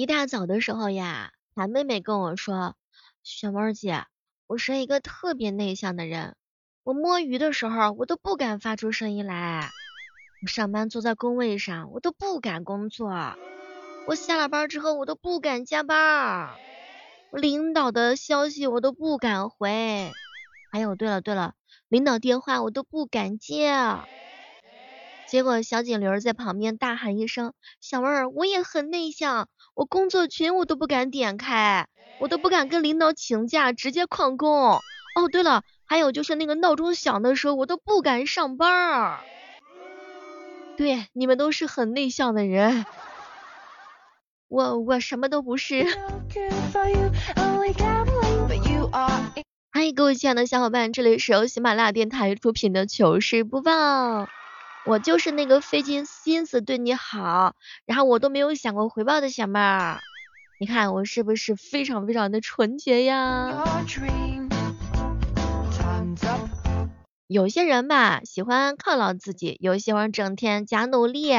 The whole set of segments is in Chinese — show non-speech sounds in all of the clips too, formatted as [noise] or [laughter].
一大早的时候呀，俺妹妹跟我说：“小猫姐，我是一个特别内向的人，我摸鱼的时候我都不敢发出声音来，我上班坐在工位上我都不敢工作，我下了班之后我都不敢加班，我领导的消息我都不敢回，还有对了对了，领导电话我都不敢接。”结果小锦驴在旁边大喊一声：“小妹儿，我也很内向，我工作群我都不敢点开，我都不敢跟领导请假，直接旷工。哦，对了，还有就是那个闹钟响的时候，我都不敢上班儿。对，你们都是很内向的人，我我什么都不是。嗨，各位亲爱的小伙伴，这里是由喜马拉雅电台出品的糗事播报。我就是那个费尽心思对你好，然后我都没有想过回报的小妹儿，你看我是不是非常非常的纯洁呀？有些人吧喜欢犒劳自己，有些人整天假努力。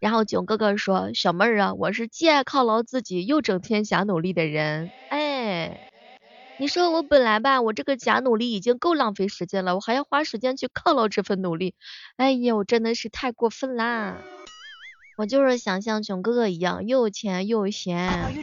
然后囧哥哥说，小妹儿啊，我是既爱犒劳自己又整天假努力的人，哎。你说我本来吧，我这个假努力已经够浪费时间了，我还要花时间去犒劳这份努力，哎呀，我真的是太过分啦！我就是想像囧哥哥一样，又有钱又有闲。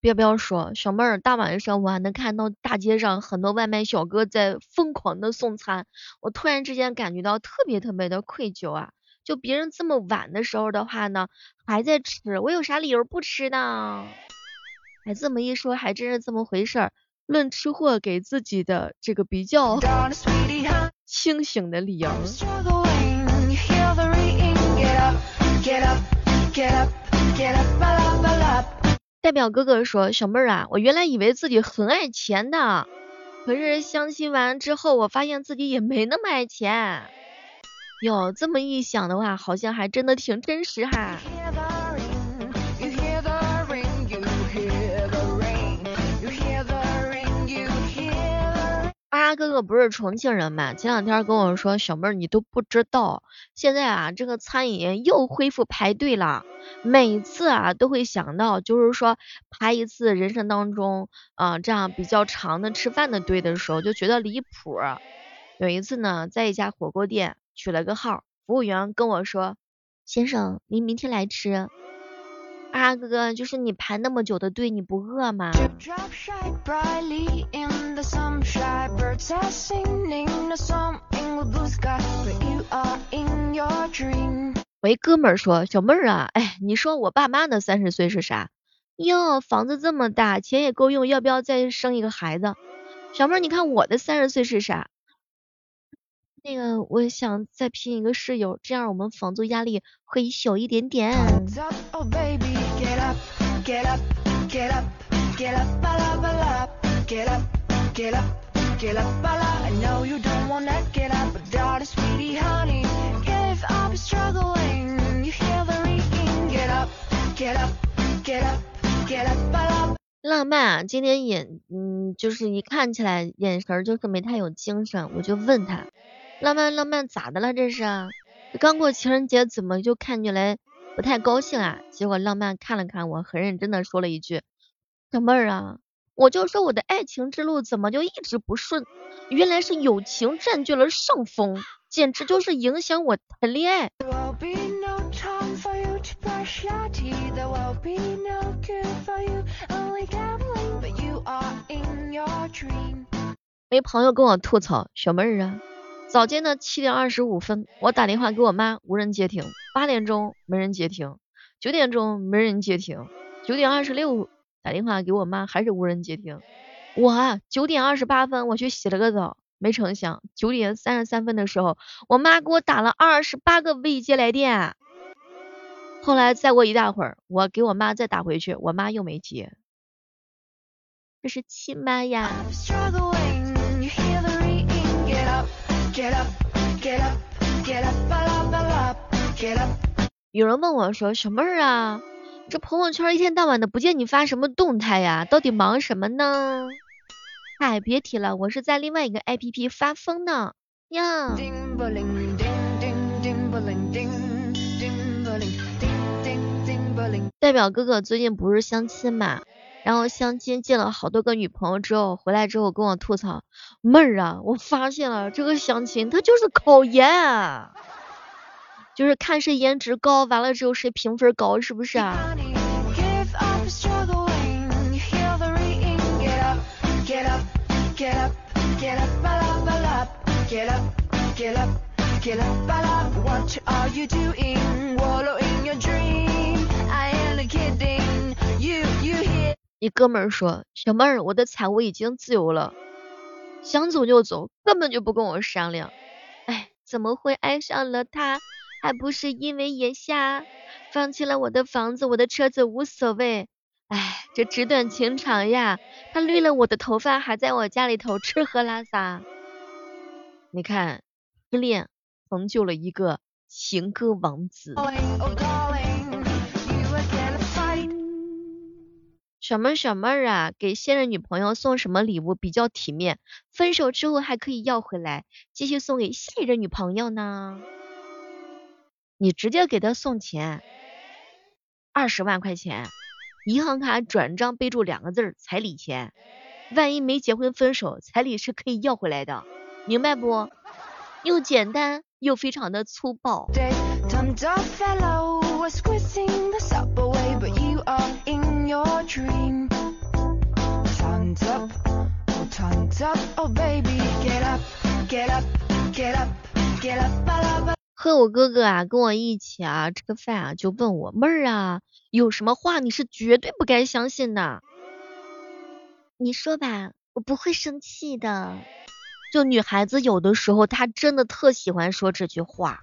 别不要说，小妹儿，大晚上我还能看到大街上很多外卖小哥在疯狂的送餐，我突然之间感觉到特别特别的愧疚啊！就别人这么晚的时候的话呢，还在吃，我有啥理由不吃呢？哎，这么一说还真是这么回事儿。论吃货给自己的这个比较 [laughs] 清醒的理由。代表哥哥说，小妹儿啊，我原来以为自己很爱钱的，可是相亲完之后，我发现自己也没那么爱钱。哟，这么一想的话，好像还真的挺真实哈。八哥哥不是重庆人嘛，前两天跟我说，小妹儿你都不知道，现在啊这个餐饮又恢复排队了，每次啊都会想到，就是说排一次人生当中啊这样比较长的吃饭的队的时候，就觉得离谱。有一次呢，在一家火锅店。取了个号，服务员跟我说：“先生，您明天来吃。”啊，哥哥，就是你排那么久的队，你不饿吗？喂，哥们儿说，小妹儿啊，哎，你说我爸妈的三十岁是啥？哟，房子这么大，钱也够用，要不要再生一个孩子？小妹儿，你看我的三十岁是啥？那个，我想再聘一个室友，这样我们房租压力会小一点点。浪漫啊，今天眼，嗯，就是一看起来眼神就是没太有精神，我就问他。浪漫浪漫咋的了这是？刚过情人节怎么就看起来不太高兴啊？结果浪漫看了看我，很认真的说了一句：“小妹儿啊，我就说我的爱情之路怎么就一直不顺？原来是友情占据了上风，简直就是影响我谈恋爱。”没朋友跟我吐槽，小妹儿啊。早间的七点二十五分，我打电话给我妈，无人接听；八点钟没人接听；九点钟没人接听；九点二十六打电话给我妈，还是无人接听。我九点二十八分我去洗了个澡，没成想九点三十三分的时候，我妈给我打了二十八个未接来电。后来再过一大会儿，我给我妈再打回去，我妈又没接。这是亲妈呀！有人问我说：“小妹儿啊，这朋友圈一天到晚的不见你发什么动态呀？到底忙什么呢？”哎，别提了，我是在另外一个 APP 发疯呢。呀。代表哥哥最近不是相亲嘛，然后相亲见了好多个女朋友之后，回来之后跟我吐槽，妹儿啊，我发现了这个相亲它就是考验，就是看谁颜值高，完了之后谁评分高，是不是？一哥们儿说：“小妹儿，我的财务已经自由了，想走就走，根本就不跟我商量。哎，怎么会爱上了他？还不是因为眼下放弃了我的房子，我的车子无所谓。哎，这纸短情长呀，他绿了我的头发，还在我家里头吃喝拉撒。你看，失恋成就了一个情歌王子。”小妹儿，小妹儿啊，给现任女朋友送什么礼物比较体面？分手之后还可以要回来，继续送给下一任女朋友呢？你直接给她送钱，二十万块钱，银行卡转账备注两个字儿彩礼钱，万一没结婚分手，彩礼是可以要回来的，明白不？又简单又非常的粗暴。和我哥哥啊，跟我一起啊吃个饭啊，就问我妹儿啊，有什么话你是绝对不该相信的？你说吧，我不会生气的。就女孩子有的时候，她真的特喜欢说这句话。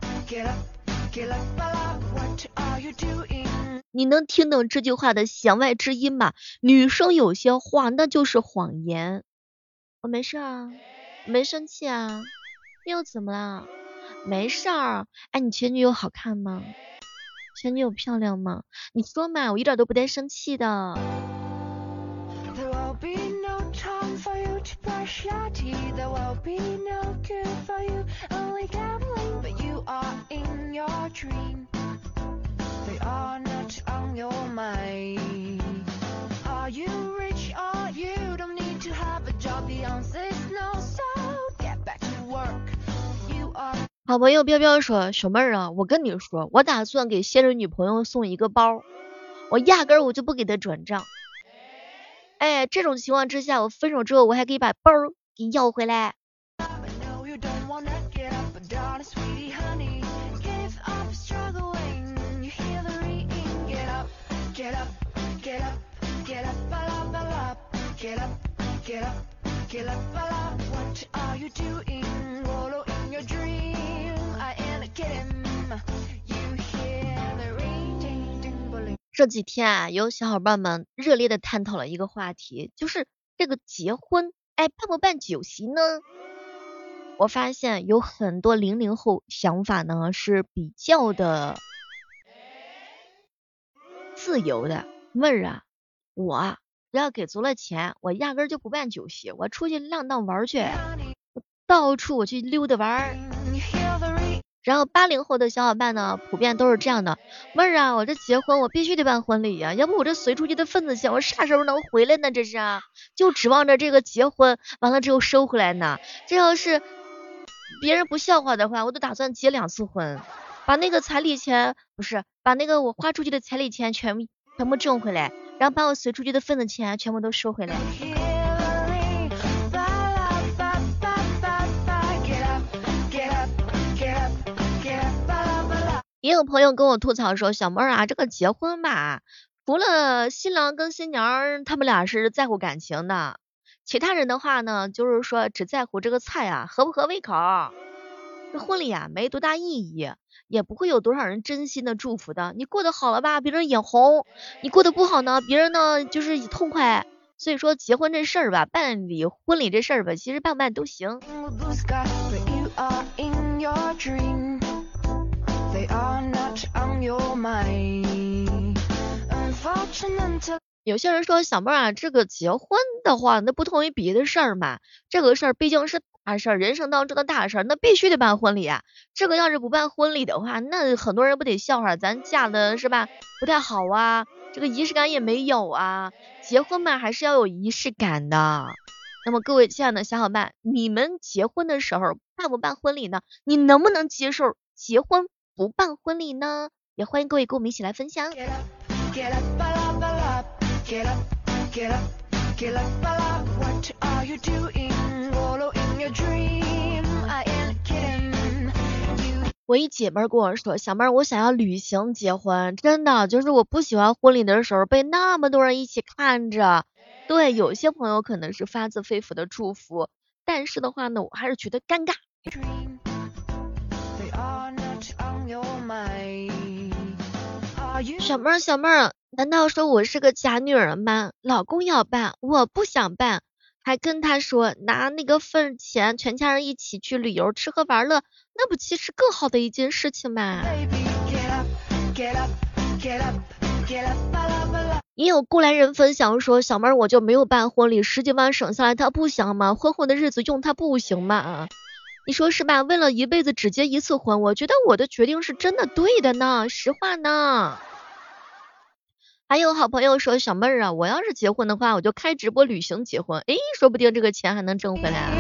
你能听懂这句话的弦外之音吗？女生有些话那就是谎言。我没事啊，没生气啊，又怎么了？没事儿。哎，你前女友好看吗？前女友漂亮吗？你说嘛，我一点都不带生气的。好朋友彪彪说：“小妹儿啊，我跟你说，我打算给现任女朋友送一个包，我压根儿我就不给她转账。哎，这种情况之下，我分手之后我还可以把包给要回来。” Get up, get up, get up. What are you doing? wallow in your dream. I ain't kidding. You hear the ring ding ding bling. 这几天啊，有小伙伴们热烈的探讨了一个话题，就是这个结婚，哎，办不办酒席呢？我发现有很多零零后想法呢是比较的自由的。妹儿啊，我啊只要给足了钱，我压根儿就不办酒席，我出去浪荡玩去，到处我去溜达玩儿。然后八零后的小伙伴呢，普遍都是这样的，妹儿啊，我这结婚我必须得办婚礼呀，要不我这随出去的份子钱我啥时候能回来呢？这是，就指望着这个结婚完了之后收回来呢。这要是别人不笑话的话，我都打算结两次婚，把那个彩礼钱不是，把那个我花出去的彩礼钱全全部挣回来，然后把我随出去的份子钱全部都收回来。也有朋友跟我吐槽说，小妹儿啊，这个结婚吧，除了新郎跟新娘他们俩是在乎感情的，其他人的话呢，就是说只在乎这个菜啊合不合胃口。这婚礼啊没多大意义，也不会有多少人真心的祝福的。你过得好了吧，别人眼红；你过得不好呢，别人呢就是痛快。所以说结婚这事儿吧，办理婚礼这事儿吧，其实办不办都行。有些人说小妹啊，这个结婚的话，那不同于别的事儿嘛，这个事儿毕竟是大事儿，人生当中的大事儿，那必须得办婚礼啊。这个要是不办婚礼的话，那很多人不得笑话咱嫁的是吧？不太好啊，这个仪式感也没有啊。结婚嘛，还是要有仪式感的。那么各位亲爱的小伙伴，你们结婚的时候办不办婚礼呢？你能不能接受结婚不办婚礼呢？也欢迎各位跟我们一起来分享。我一姐妹跟我说，小妹儿，我想要旅行结婚，真的就是我不喜欢婚礼的时候被那么多人一起看着。对，有些朋友可能是发自肺腑的祝福，但是的话呢，我还是觉得尴尬。小妹儿，小妹儿，难道说我是个假女人吗？老公要办，我不想办，还跟他说拿那个份钱，全家人一起去旅游，吃喝玩乐，那不其实更好的一件事情吗？也有过来人分享说，小妹儿我就没有办婚礼，十几万省下来，他不香吗？婚后的日子用他不行吗？你说是吧？为了一辈子只结一次婚，我觉得我的决定是真的对的呢，实话呢。还有好朋友说，小妹儿啊，我要是结婚的话，我就开直播旅行结婚，诶，说不定这个钱还能挣回来。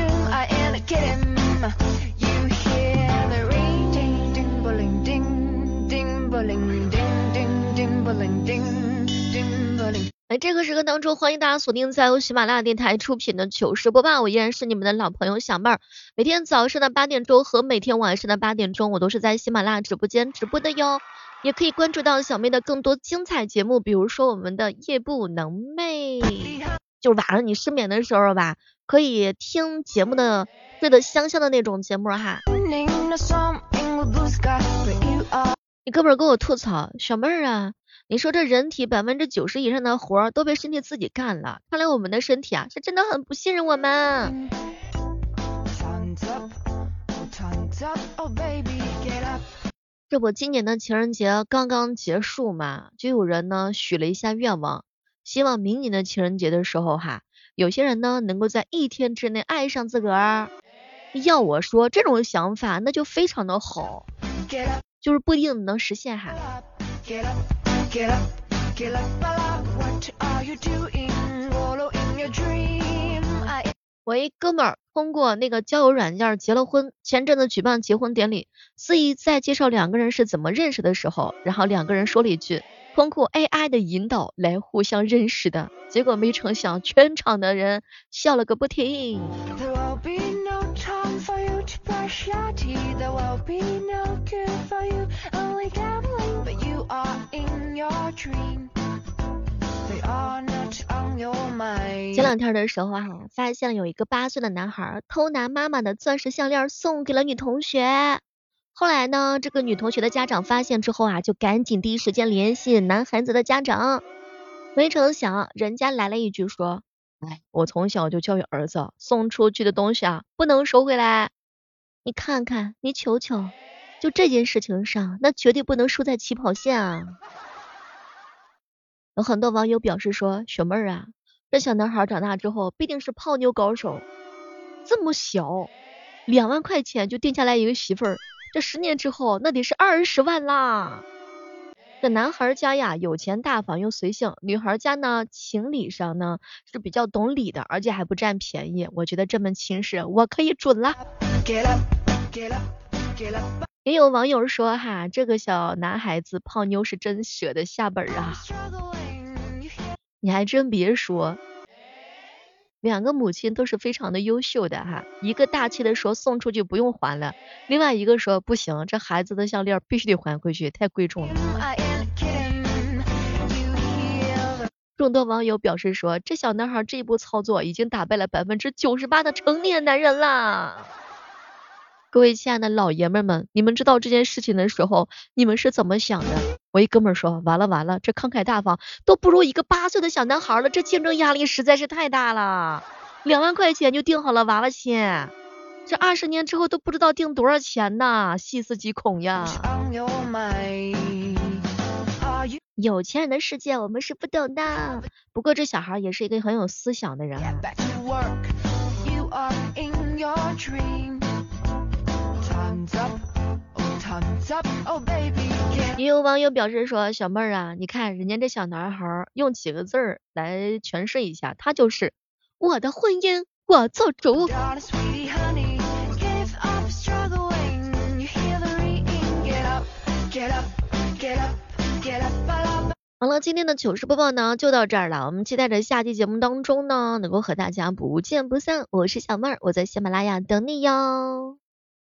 哎，这个时刻当中，欢迎大家锁定在由喜马拉雅电台出品的糗事播报，我依然是你们的老朋友小妹儿。每天早上的八点钟和每天晚上的八点钟，我都是在喜马拉雅直播间直播的哟。也可以关注到小妹的更多精彩节目，比如说我们的夜不能寐，就晚上你失眠的时候吧，可以听节目的睡得香香的那种节目哈。你哥们儿跟我吐槽，小妹儿啊。你说这人体百分之九十以上的活儿都被身体自己干了，看来我们的身体啊是真的很不信任我们。这不，今年的情人节刚刚结束嘛，就有人呢许了一下愿望，希望明年的情人节的时候哈，有些人呢能够在一天之内爱上自个儿。要我说，这种想法那就非常的好，就是不一定能实现哈。我一哥们儿通过那个交友软件结了婚，前阵子举办结婚典礼，司仪在介绍两个人是怎么认识的时候，然后两个人说了一句通过 AI 的引导来互相认识的，结果没成想全场的人笑了个不停。前两天的时候哈，发现有一个八岁的男孩偷拿妈妈的钻石项链送给了女同学。后来呢，这个女同学的家长发现之后啊，就赶紧第一时间联系男孩子的家长。没成想，人家来了一句说：“哎，我从小就教育儿子，送出去的东西啊，不能收回来。你看看，你瞅瞅，就这件事情上，那绝对不能输在起跑线啊。”有很多网友表示说：“雪妹儿啊，这小男孩长大之后必定是泡妞高手。这么小，两万块钱就定下来一个媳妇儿，这十年之后那得是二十万啦。这男孩家呀有钱大方又随性，女孩家呢情理上呢是比较懂理的，而且还不占便宜。我觉得这门亲事我可以准了。”也有网友说哈，这个小男孩子泡妞是真舍得下本啊。你还真别说，两个母亲都是非常的优秀的哈。一个大气的说送出去不用还了，另外一个说不行，这孩子的项链必须得还回去，太贵重了。众多网友表示说，这小男孩这一步操作已经打败了百分之九十八的成年男人啦。各位亲爱的老爷们们，你们知道这件事情的时候，你们是怎么想的？我一哥们儿说，完了完了，这慷慨大方都不如一个八岁的小男孩了，这竞争压力实在是太大了。两万块钱就定好了娃娃亲，这二十年之后都不知道定多少钱呢，细思极恐呀。有钱人的世界我们是不懂的，不过这小孩也是一个很有思想的人。也有网友表示说，小妹儿啊，你看人家这小男孩用几个字儿来诠释一下，他就是我的婚姻我做主。好了，今天的糗事播报呢就到这儿了，我们期待着下期节目当中呢能够和大家不见不散。我是小妹儿，我在喜马拉雅等你哟。